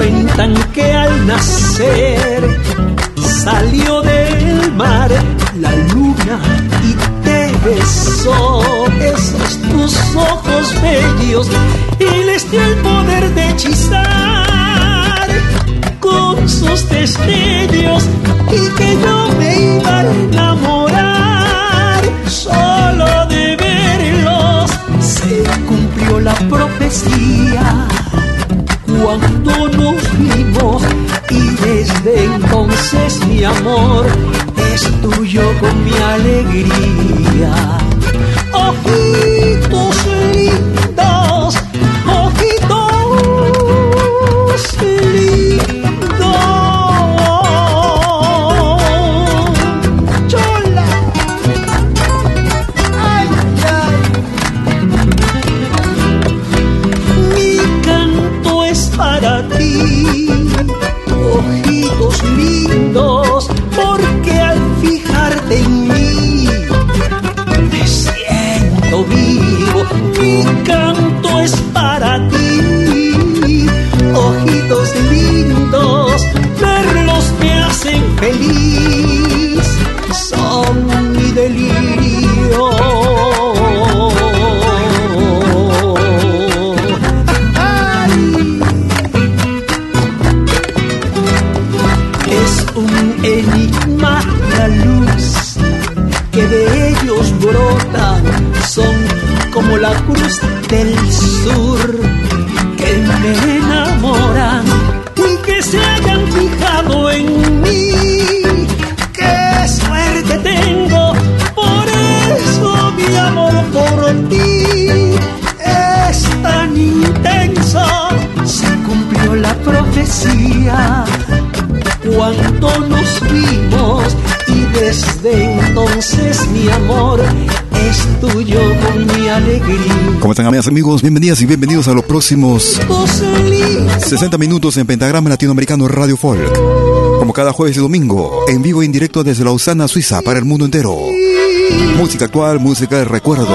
Cuentan que al nacer salió del mar la luna y te besó. Esos tus ojos bellos y les dio el poder de hechizar con sus destellos y que yo me iba a enamorar. Solo de verlos se cumplió la profecía cuando nos vimos y desde entonces mi amor es tuyo con mi alegría. Ojitos lindos, vivo. Sur que me enamoran y que se hayan fijado en mí. ¡Qué suerte tengo! Por eso mi amor por ti es tan intenso. Se cumplió la profecía cuando nos vimos y desde entonces mi amor tuyo con mi alegría. ¿Cómo están amigas, amigos? Bienvenidas y bienvenidos a los próximos Ojos lindos, 60 minutos en Pentagrama Latinoamericano Radio Folk. Como cada jueves y domingo, en vivo e indirecto desde Lausana, Suiza, para el mundo entero. Música actual, música de recuerdo.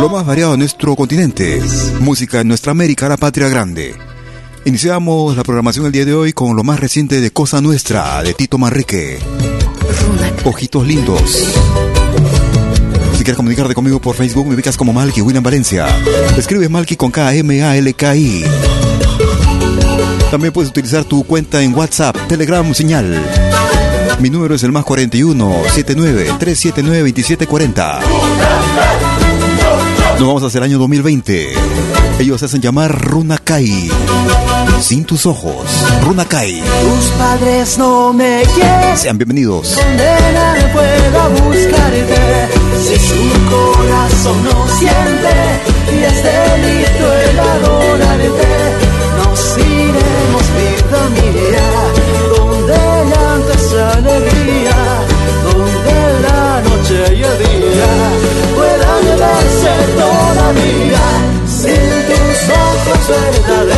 Lo más variado en nuestro continente. Música en nuestra América, la patria grande. Iniciamos la programación el día de hoy con lo más reciente de Cosa Nuestra, de Tito Manrique. Ojitos lindos. Quieres comunicarte conmigo por Facebook, me ubicas como Malky William Valencia. Escribes Malky con K-M-A-L-K-I. También puedes utilizar tu cuenta en WhatsApp, Telegram, señal. Mi número es el más 41 79 379 2740. Nos vamos hacia el año 2020. Ellos se hacen llamar Runakai. Sin tus ojos, Runakai. Tus padres no me quieren. Sean bienvenidos. Me pueda buscarte. Si su corazón no siente y es delito el adorarte. verdades.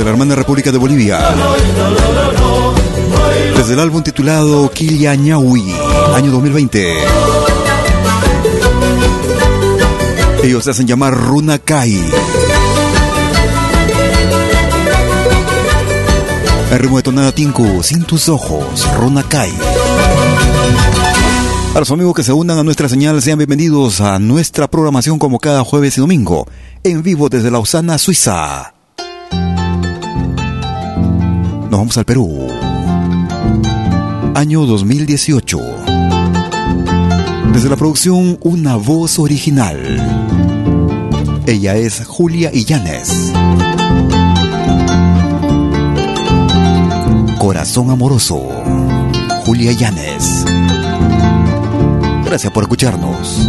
Desde la hermana República de Bolivia. Desde el álbum titulado Quiliañahui, año 2020. Ellos se hacen llamar Runakai. El ritmo de tonada Tinku, sin tus ojos, Runakai. A los amigos que se unan a nuestra señal, sean bienvenidos a nuestra programación como cada jueves y domingo, en vivo desde Lausana, Suiza. Vamos al Perú. Año 2018. Desde la producción Una Voz Original. Ella es Julia Illanes. Corazón Amoroso. Julia Illanes. Gracias por escucharnos.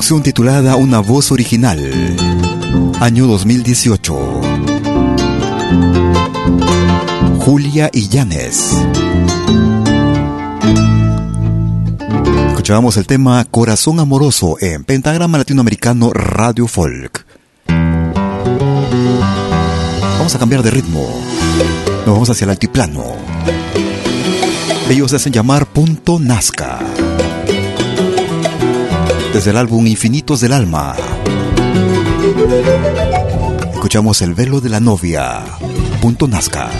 Producción titulada Una voz original, año 2018. Julia Illanes. Escuchábamos el tema Corazón Amoroso en Pentagrama Latinoamericano Radio Folk. Vamos a cambiar de ritmo. Nos vamos hacia el altiplano. Ellos se hacen llamar Punto Nazca desde el álbum Infinitos del Alma. Escuchamos El velo de la novia. Punto Nazca.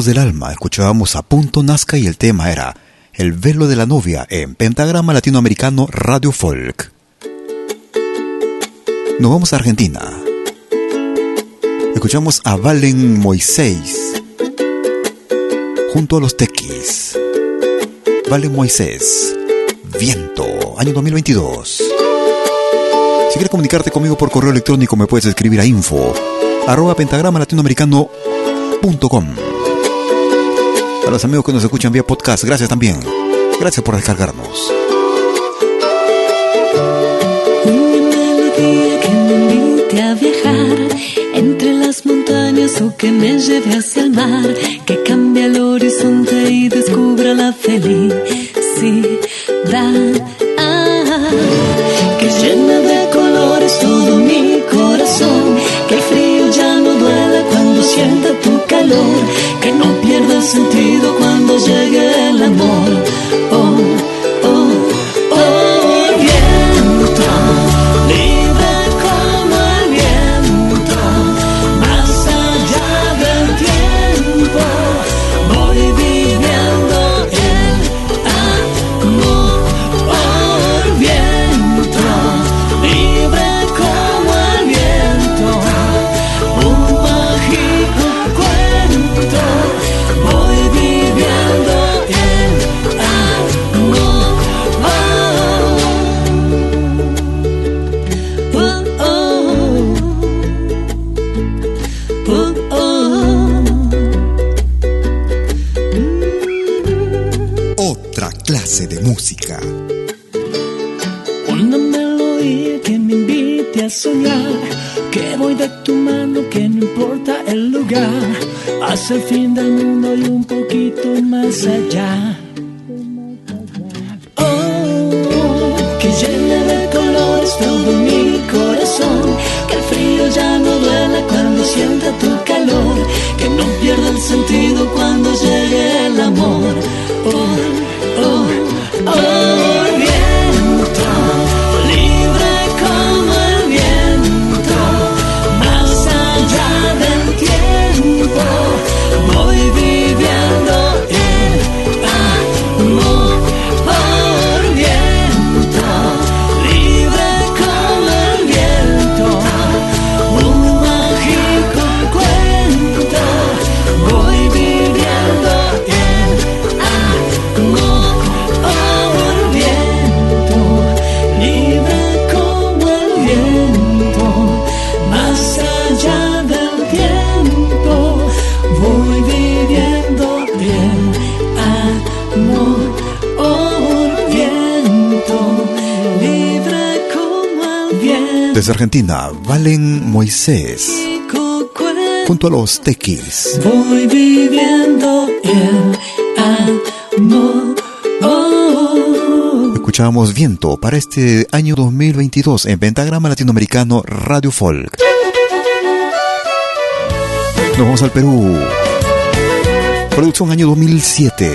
Del Alma escuchábamos a Punto Nazca y el tema era El velo de la novia en Pentagrama Latinoamericano Radio Folk. Nos vamos a Argentina. Escuchamos a Valen Moisés junto a los Tequis. Valen Moisés, Viento, año 2022. Si quieres comunicarte conmigo por correo electrónico me puedes escribir a info arroba pentagrama latinoamericano a los amigos que nos escuchan vía podcast, gracias también. Gracias por descargarnos. Una melodía que me invite a viajar entre las montañas o que me lleve hacia el mar, que cambie el horizonte y descubra la felicidad. No pierda el fin del mundo Desde Argentina, Valen Moisés. Junto a los Tequis. Voy viviendo el amor. Escuchábamos Viento para este año 2022 en Pentagrama Latinoamericano Radio Folk. Nos vamos al Perú. Producción año 2007.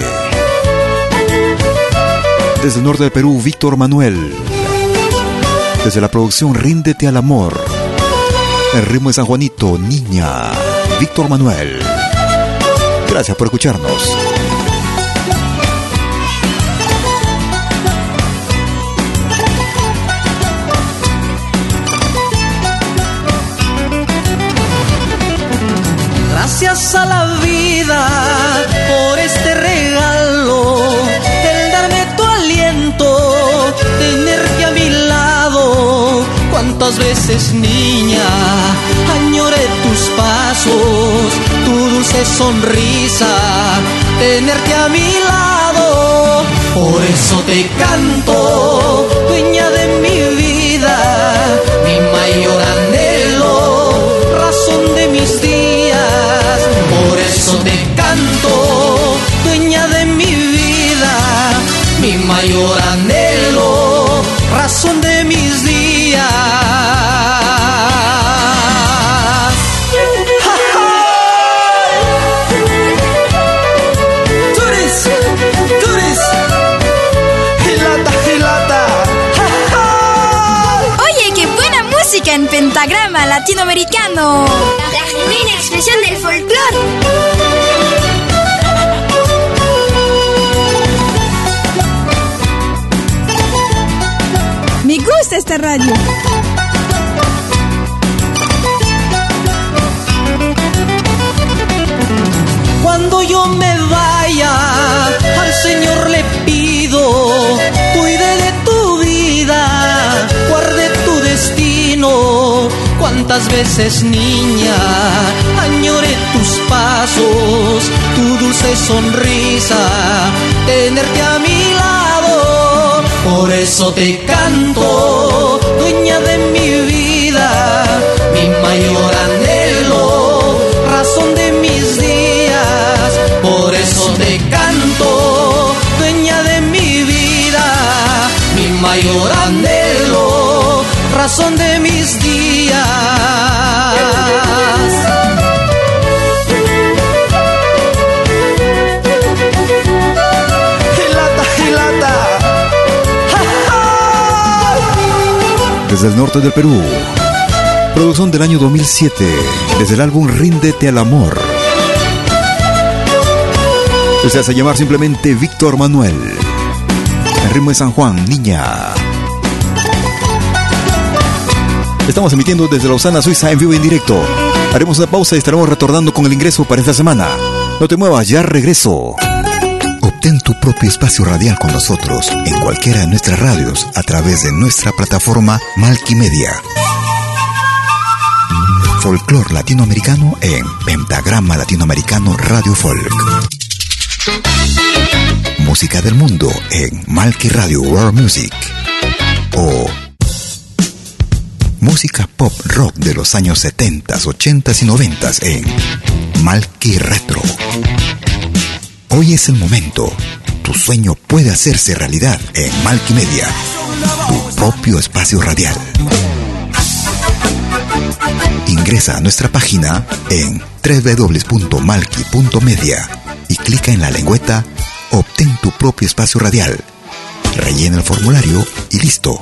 Desde el norte del Perú, Víctor Manuel. Desde la producción Ríndete al Amor. El ritmo de San Juanito, Niña, Víctor Manuel. Gracias por escucharnos. Niña, añoré tus pasos, tu dulce sonrisa, tenerte a mi lado. Por eso te canto, dueña de mi vida, mi mayor anhelo, razón de mis días. Por eso te canto, dueña de mi vida, mi mayor anhelo, latinoamericano. La genuina expresión del folclore. Me gusta esta radio. Cuántas veces, niña, añore tus pasos, tu dulce sonrisa, tenerte a mi lado. Por eso te canto, dueña de mi vida, mi mayor anhelo, razón de mis días. Por eso te canto, dueña de mi vida, mi mayor anhelo, razón de mis. Desde el norte del Perú. Producción del año 2007. Desde el álbum Ríndete al Amor. Se hace llamar simplemente Víctor Manuel. El ritmo de San Juan, niña. Estamos emitiendo desde Lausana, Suiza, en vivo y en directo. Haremos una pausa y estaremos retornando con el ingreso para esta semana. No te muevas, ya regreso. Obtén tu propio espacio radial con nosotros en cualquiera de nuestras radios a través de nuestra plataforma Malkimedia. Folclor latinoamericano en Pentagrama Latinoamericano Radio Folk. Música del mundo en Malki Radio World Music. O música pop rock de los años 70, 80 y 90 en Malki Retro. Hoy es el momento. Tu sueño puede hacerse realidad en Malki Media, tu propio espacio radial. Ingresa a nuestra página en www.malki.media y clica en la lengüeta Obtén tu propio espacio radial. Rellena el formulario y listo.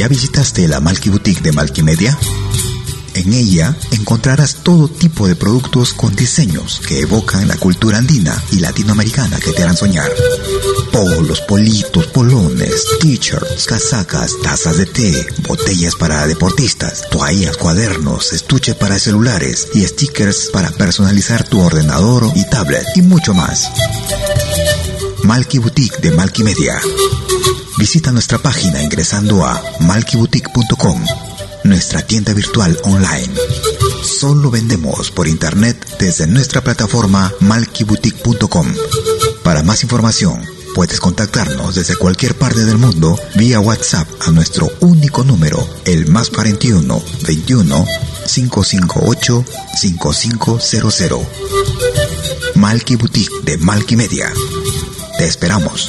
Ya visitaste la Malky Boutique de Malky Media? En ella encontrarás todo tipo de productos con diseños que evocan la cultura andina y latinoamericana que te harán soñar. Polos, politos, polones, t-shirts, casacas, tazas de té, botellas para deportistas, toallas, cuadernos, estuche para celulares y stickers para personalizar tu ordenador y tablet y mucho más. Malky Boutique de Malky Media. Visita nuestra página ingresando a malkyboutique.com, nuestra tienda virtual online. Solo vendemos por internet desde nuestra plataforma malkyboutique.com. Para más información, puedes contactarnos desde cualquier parte del mundo vía WhatsApp a nuestro único número, el más 41 21 558 5500. Malky Boutique de Malky Media. Te esperamos.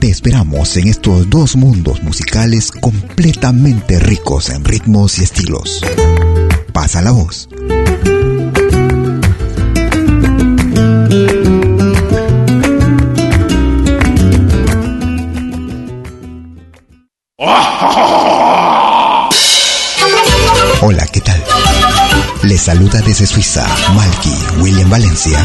Te esperamos en estos dos mundos musicales completamente ricos en ritmos y estilos. Pasa la voz. Hola, ¿qué tal? Les saluda desde Suiza Malky William Valencia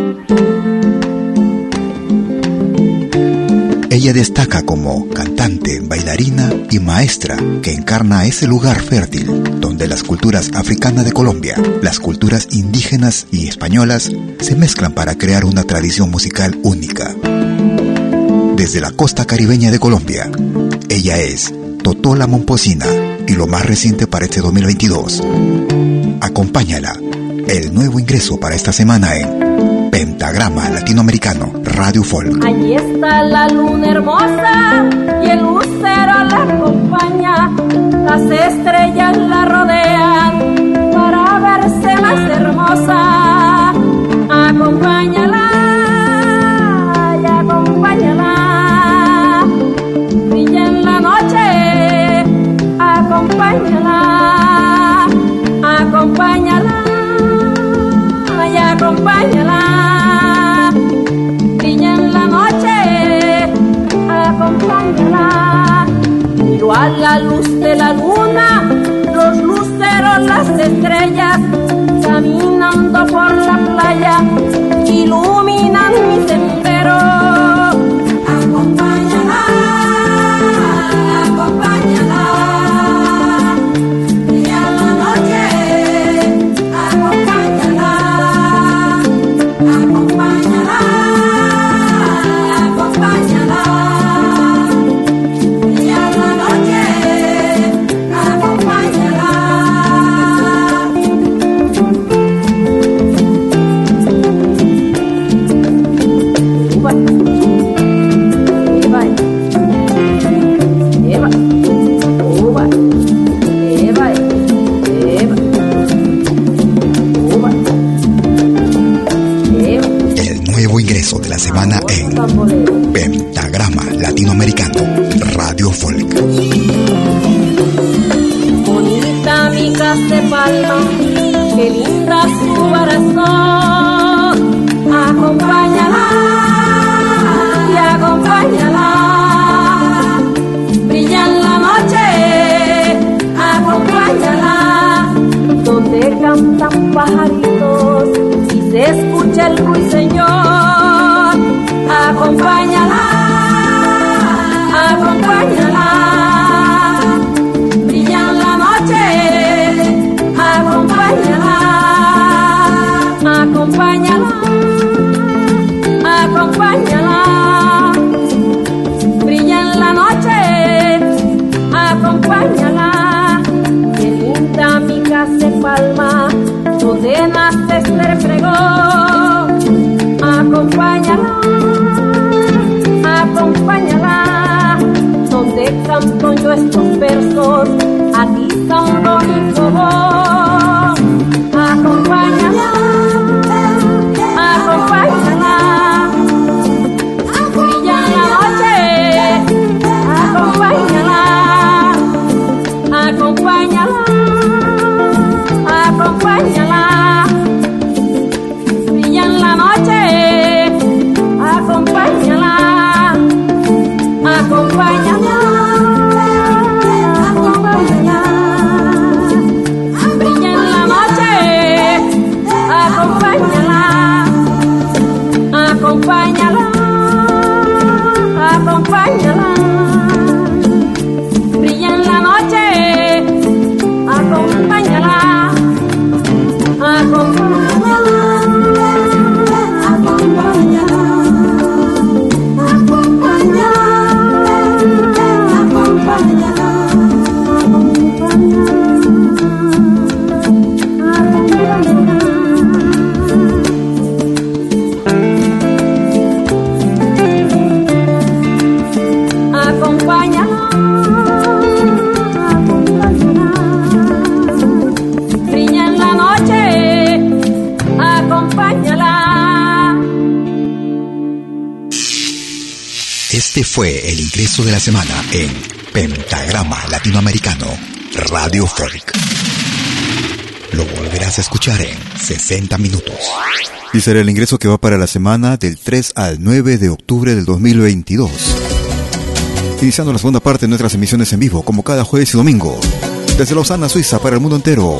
Ella destaca como cantante, bailarina y maestra que encarna ese lugar fértil donde las culturas africanas de Colombia, las culturas indígenas y españolas se mezclan para crear una tradición musical única. Desde la costa caribeña de Colombia, ella es Totola Momposina y lo más reciente para este 2022. Acompáñala, el nuevo ingreso para esta semana en Pentagrama Latinoamericano Radio Folk. Allí está la luna hermosa y el lucero la acompaña. Las estrellas la rodean para verse más hermosa. Acompáñala y acompáñala. Brilla en la noche, acompáñala. Acompáñala acompáñala. A la luz de la luna, los luceros, las estrellas, caminando por la playa, iluminan mi sendero. De la semana en Pentagrama Latinoamericano Radio Folk. Lo volverás a escuchar en 60 minutos. Y será el ingreso que va para la semana del 3 al 9 de octubre del 2022. Iniciando la segunda parte de nuestras emisiones en vivo, como cada jueves y domingo, desde Lausana, Suiza, para el mundo entero.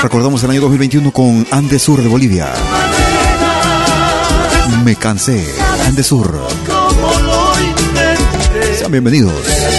Recordamos el año 2021 con Andes Sur de Bolivia. Me cansé. Andesur. Sean bienvenidos.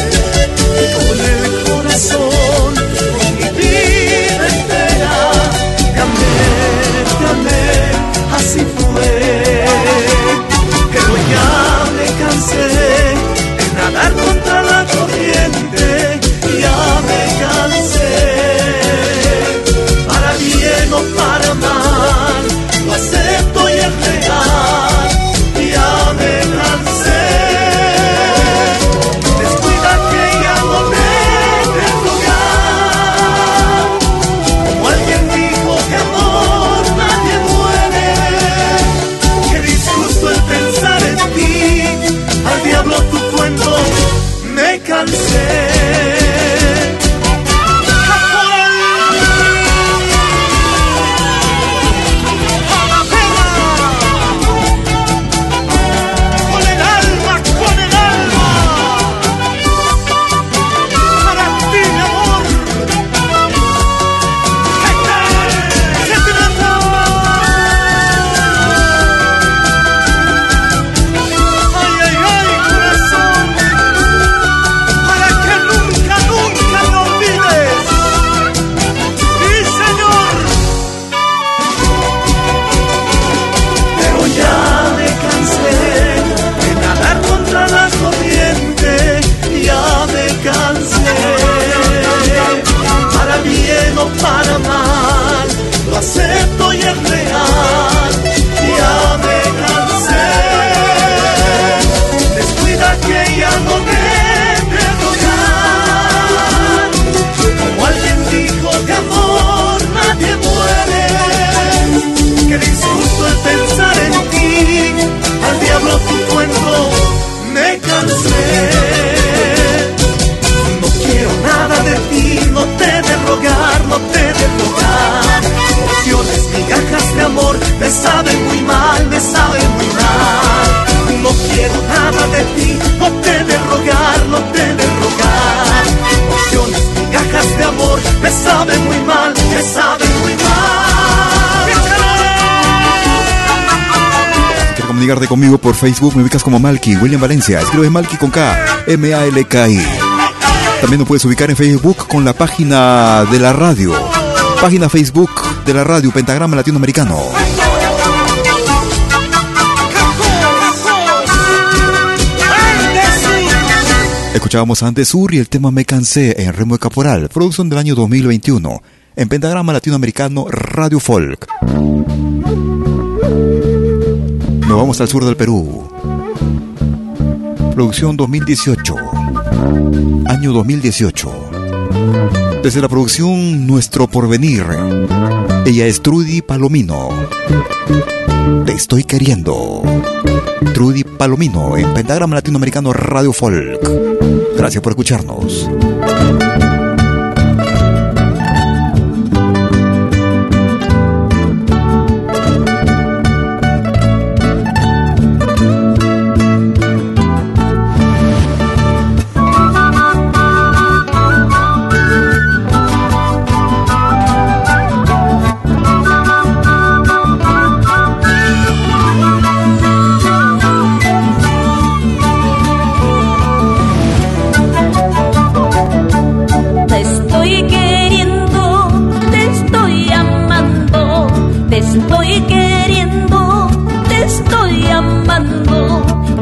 Conmigo por Facebook, me ubicas como Malky, William Valencia. Escribes Malky con K, M-A-L-K-I. También nos puedes ubicar en Facebook con la página de la radio. Página Facebook de la radio Pentagrama Latinoamericano. Escuchábamos antes Sur y el tema Me Cansé en Remo de Caporal, producción del año 2021, en Pentagrama Latinoamericano Radio Folk. Vamos al sur del Perú. Producción 2018. Año 2018. Desde la producción Nuestro Porvenir. Ella es Trudy Palomino. Te estoy queriendo. Trudy Palomino en Pentagrama Latinoamericano Radio Folk. Gracias por escucharnos.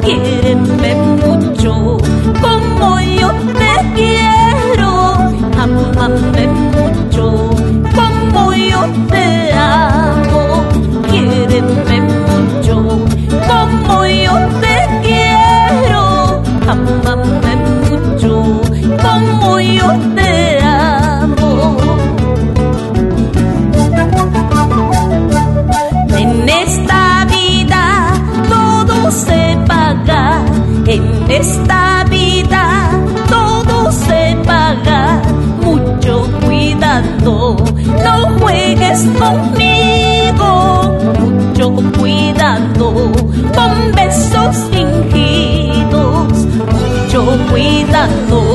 quierenme mucho como yo te quiero, amame esta vida todo se paga, mucho cuidado, no juegues conmigo, mucho cuidado, con besos fingidos, mucho cuidado.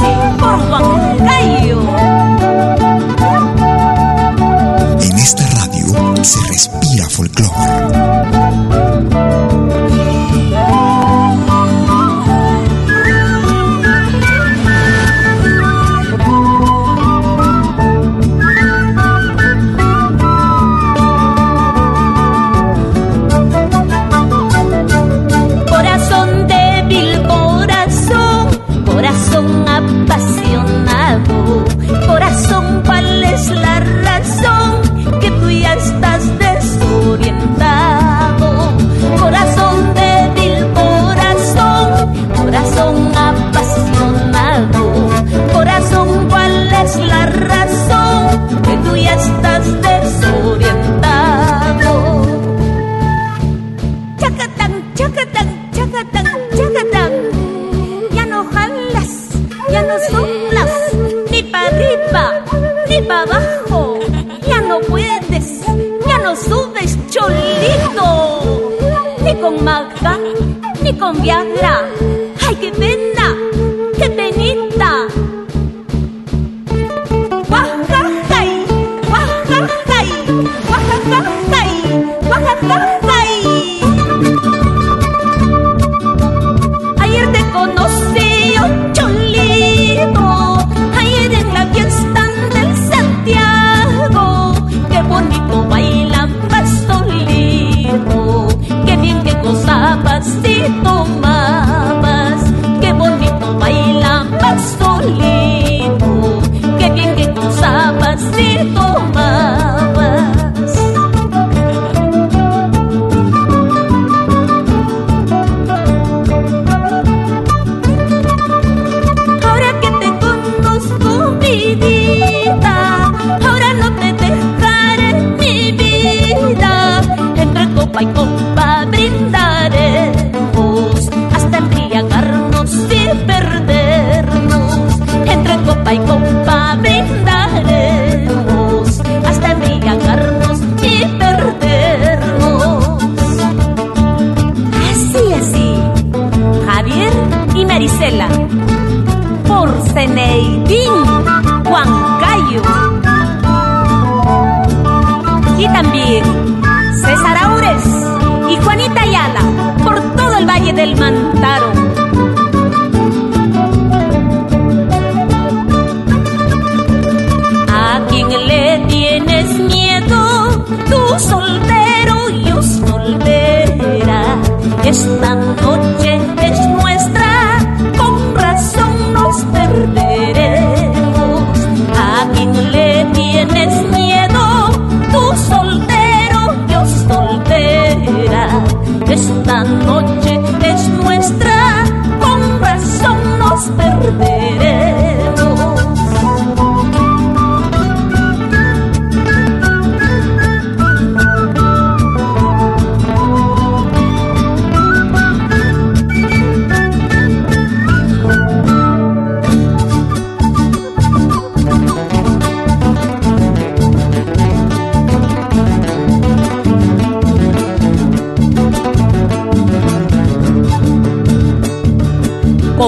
Pasito más.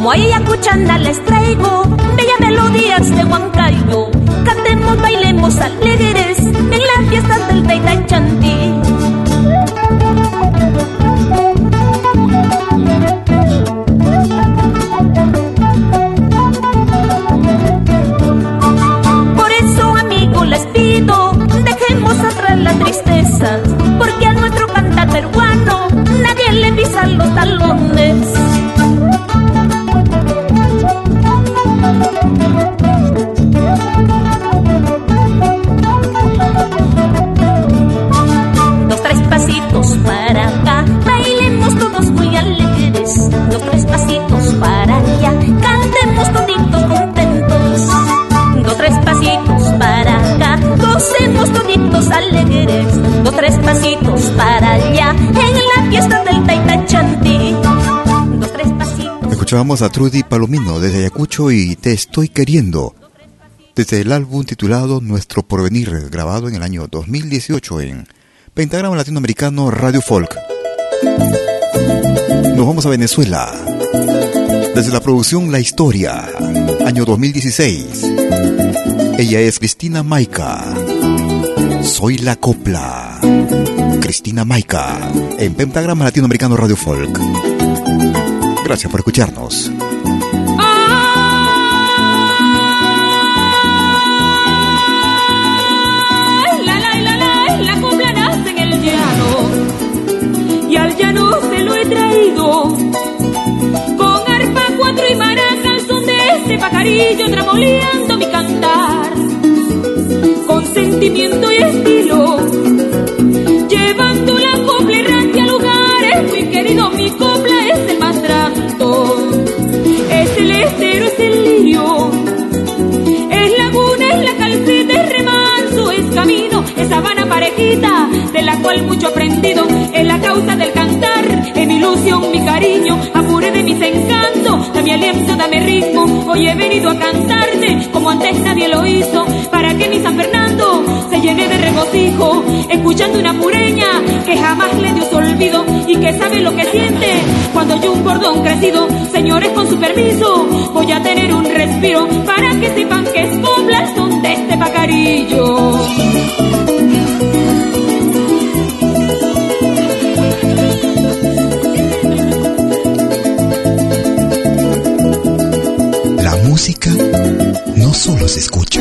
Como a ella cuchanda les traigo Dos, tres pasitos para allá, en la fiesta del Taita. Escuchábamos a Trudy Palomino desde Ayacucho y Te Estoy Queriendo, desde el álbum titulado Nuestro Porvenir, grabado en el año 2018 en Pentagrama Latinoamericano Radio Folk. Nos vamos a Venezuela. Desde la producción La Historia, año 2016. Ella es Cristina Maica. Soy la copla. Cristina Maica, en Pentagrama Latinoamericano Radio Folk. Gracias por escucharnos. La la la la, la copla en el llano y al llano se lo he traído con arpa, cuatro y maraca al son de este pajarillo tramoleando mi cantar con sentimiento y de la cual mucho aprendido, es la causa del cantar, es mi ilusión, mi cariño, apure de mis encantos, dame aliento, dame ritmo, hoy he venido a cantarte, como antes nadie lo hizo, para que mi San Fernando se llene de regocijo, escuchando una pureña que jamás le dio su olvido y que sabe lo que siente cuando yo un cordón crecido, señores con su permiso, voy a tener un respiro para que sepan que es el son de este pacarillo. Solo se escucha,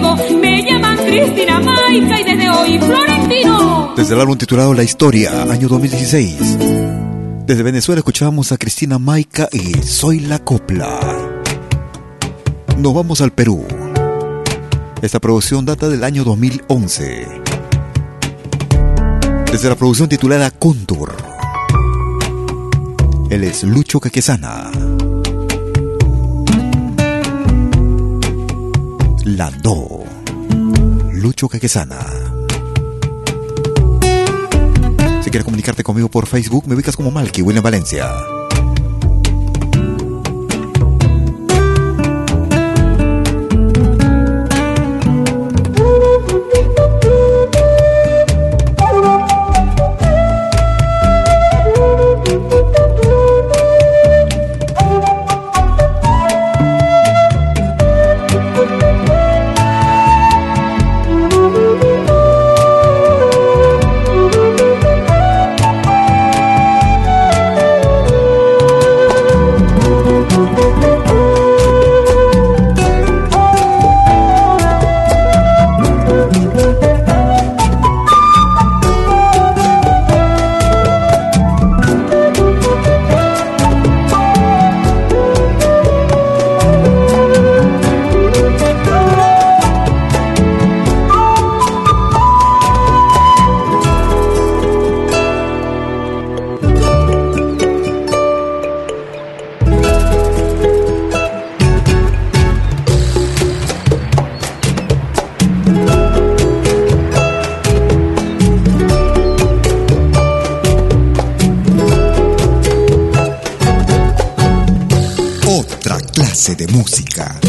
me llaman Cristina Maica y desde hoy Florentino. Desde el álbum titulado La Historia, año 2016. Desde Venezuela escuchábamos a Cristina Maica y Soy la Copla. Nos vamos al Perú. Esta producción data del año 2011. Desde la producción titulada Contour. Él es Lucho Caquesana. Landó. Lucho Caquesana. Si quieres comunicarte conmigo por Facebook, me ubicas como Malky William Valencia. De música.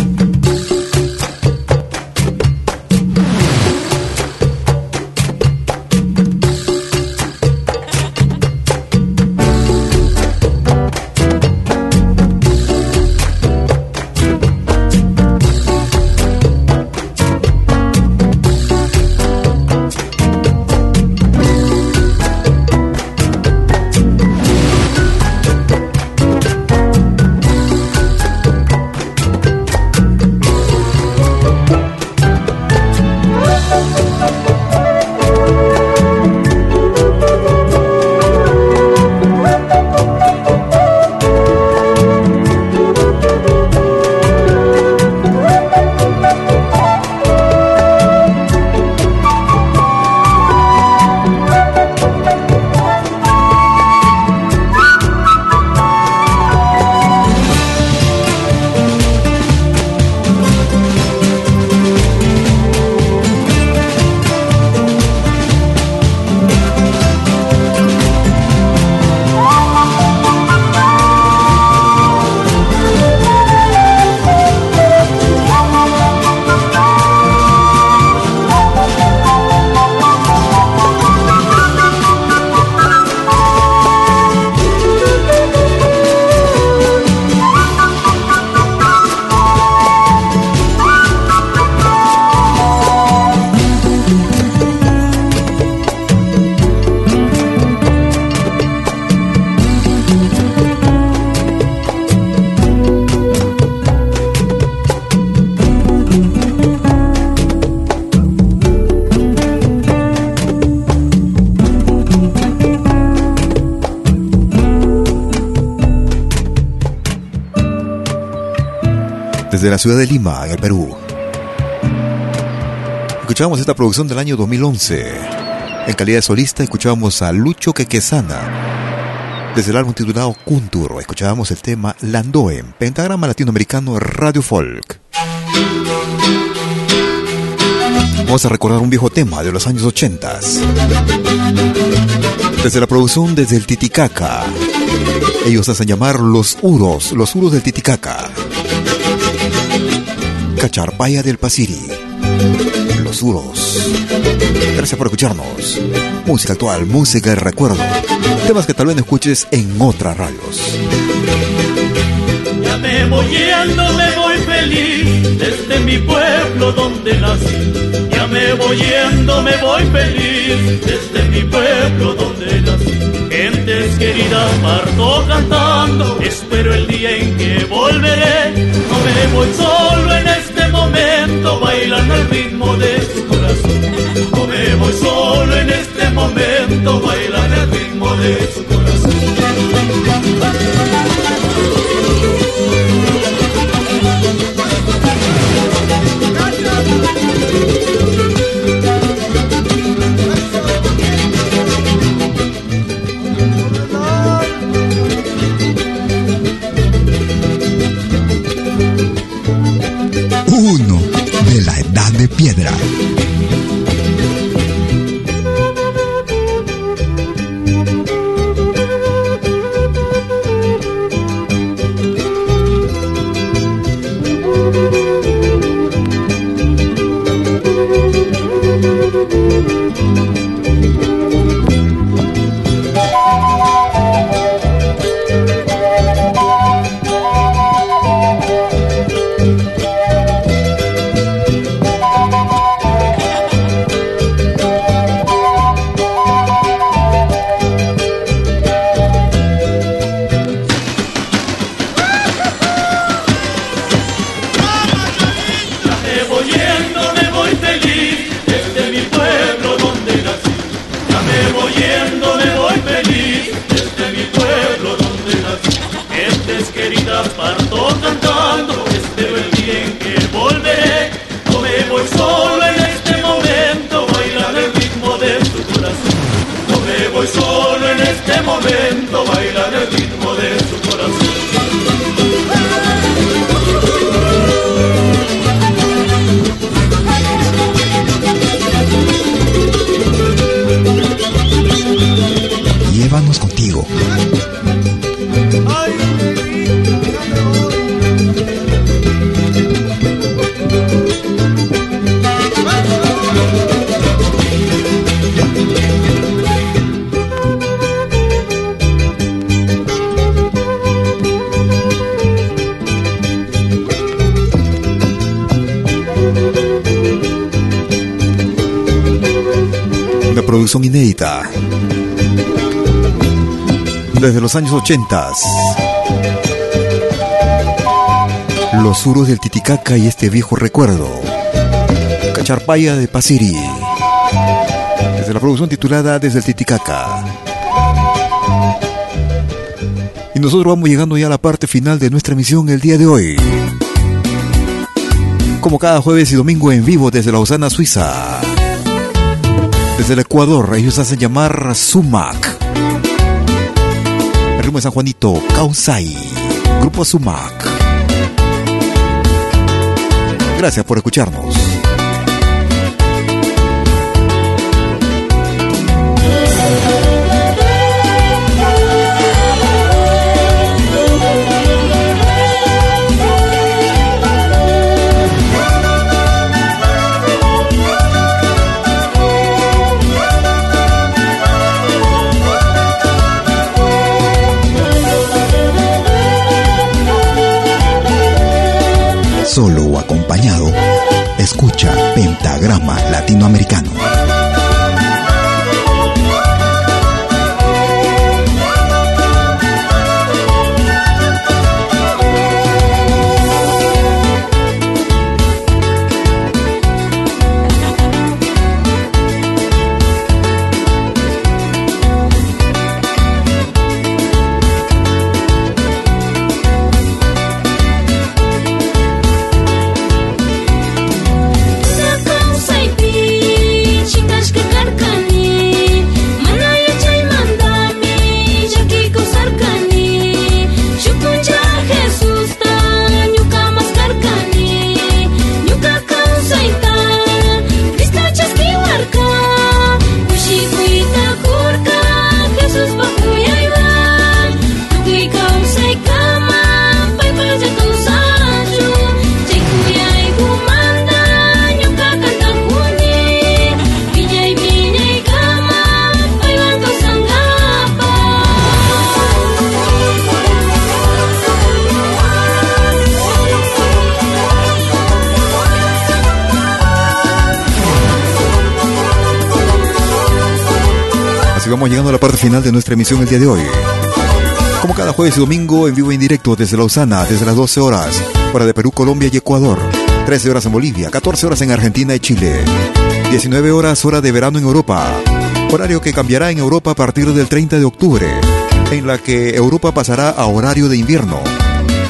Desde la ciudad de Lima, en el Perú. Escuchábamos esta producción del año 2011. En calidad de solista escuchábamos a Lucho Quequesana. Desde el álbum titulado Kuntur escuchábamos el tema Landoen, pentagrama latinoamericano Radio Folk. Vamos a recordar un viejo tema de los años 80. Desde la producción desde el Titicaca. Ellos hacen llamar los Uros, los Uros del Titicaca. Cacharpaya del Pasiri. Los Uros. Gracias por escucharnos. Música actual, música de recuerdo. Temas que tal vez escuches en otras radios. Ya me voy yendo, me voy feliz desde mi pueblo donde nací. Ya me voy yendo, me voy feliz desde mi pueblo donde nací. Gentes queridas, parto cantando, espero el día en que volveré. No me voy solo en momento, bailando al ritmo de su corazón. No me voy solo en este momento, bailando al ritmo de su corazón. 80. Los suros del Titicaca y este viejo recuerdo. Cacharpaya de Pasiri. Desde la producción titulada Desde el Titicaca. Y nosotros vamos llegando ya a la parte final de nuestra emisión el día de hoy. Como cada jueves y domingo en vivo desde Lausana, Suiza. Desde el Ecuador, ellos hacen llamar Sumac. Ritmo de San Juanito, Kausai. Grupo Sumac. Gracias por escucharnos. Latinoamericano. Así vamos llegando a la parte final de nuestra emisión el día de hoy. Como cada jueves y domingo, en vivo e indirecto desde Lausana, desde las 12 horas, para de Perú, Colombia y Ecuador. 13 horas en Bolivia, 14 horas en Argentina y Chile. 19 horas hora de verano en Europa. Horario que cambiará en Europa a partir del 30 de octubre, en la que Europa pasará a horario de invierno.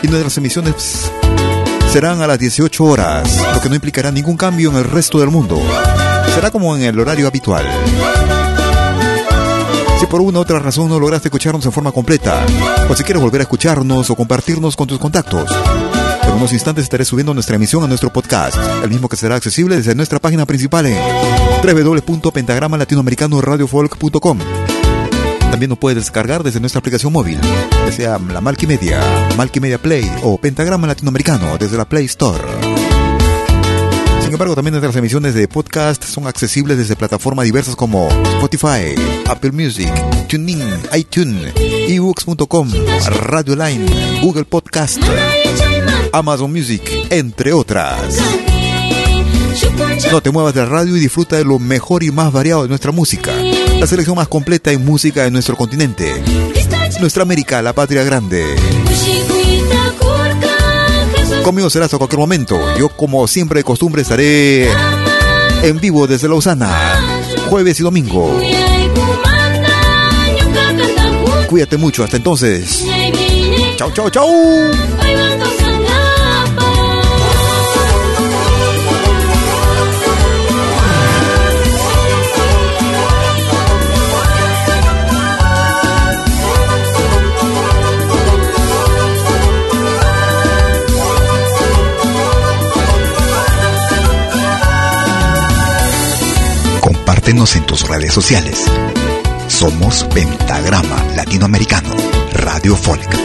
Y nuestras emisiones serán a las 18 horas, lo que no implicará ningún cambio en el resto del mundo. Será como en el horario habitual. Por una u otra razón no lograste escucharnos en forma completa, o si quieres volver a escucharnos o compartirnos con tus contactos, en unos instantes estaré subiendo nuestra emisión a nuestro podcast, el mismo que será accesible desde nuestra página principal en www.pentagramalatinoamericanoradiofolk.com. También nos puedes descargar desde nuestra aplicación móvil, sea la Malkimedia, Malkimedia Play o Pentagrama Latinoamericano desde la Play Store. Sin embargo, también nuestras emisiones de podcast son accesibles desde plataformas diversas como Spotify, Apple Music, TuneIn, iTunes, ebooks.com, Radio Line, Google Podcast, Amazon Music, entre otras. No te muevas de la radio y disfruta de lo mejor y más variado de nuestra música. La selección más completa en música de nuestro continente. Nuestra América, la patria grande. Conmigo serás a cualquier momento. Yo, como siempre de costumbre, estaré en vivo desde Lausana, jueves y domingo. Cuídate mucho, hasta entonces. Chau, chau, chau. Compártenos en tus redes sociales. Somos Pentagrama Latinoamericano, Radio Folk.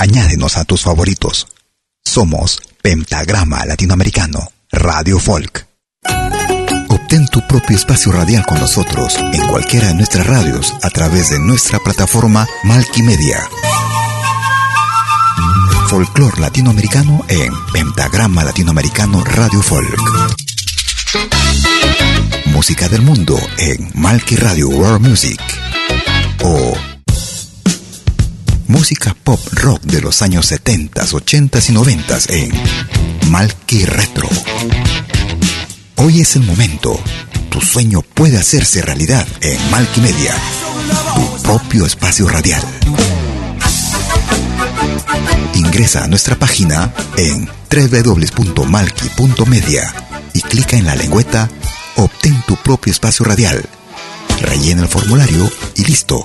añádenos a tus favoritos. Somos Pentagrama Latinoamericano, Radio Folk. Obtén tu propio espacio radial con nosotros en cualquiera de nuestras radios a través de nuestra plataforma Malkimedia. Folclor latinoamericano en Pentagrama Latinoamericano Radio Folk. Música del mundo en Malki Radio World Music. O música pop rock de los años 70, 80 y 90 en Malki Retro. Hoy es el momento. Tu sueño puede hacerse realidad en Malki Media, tu propio espacio radial. Ingresa a nuestra página en www.malki.media y clica en la lengüeta Obtén tu propio espacio radial. Rellena el formulario y listo.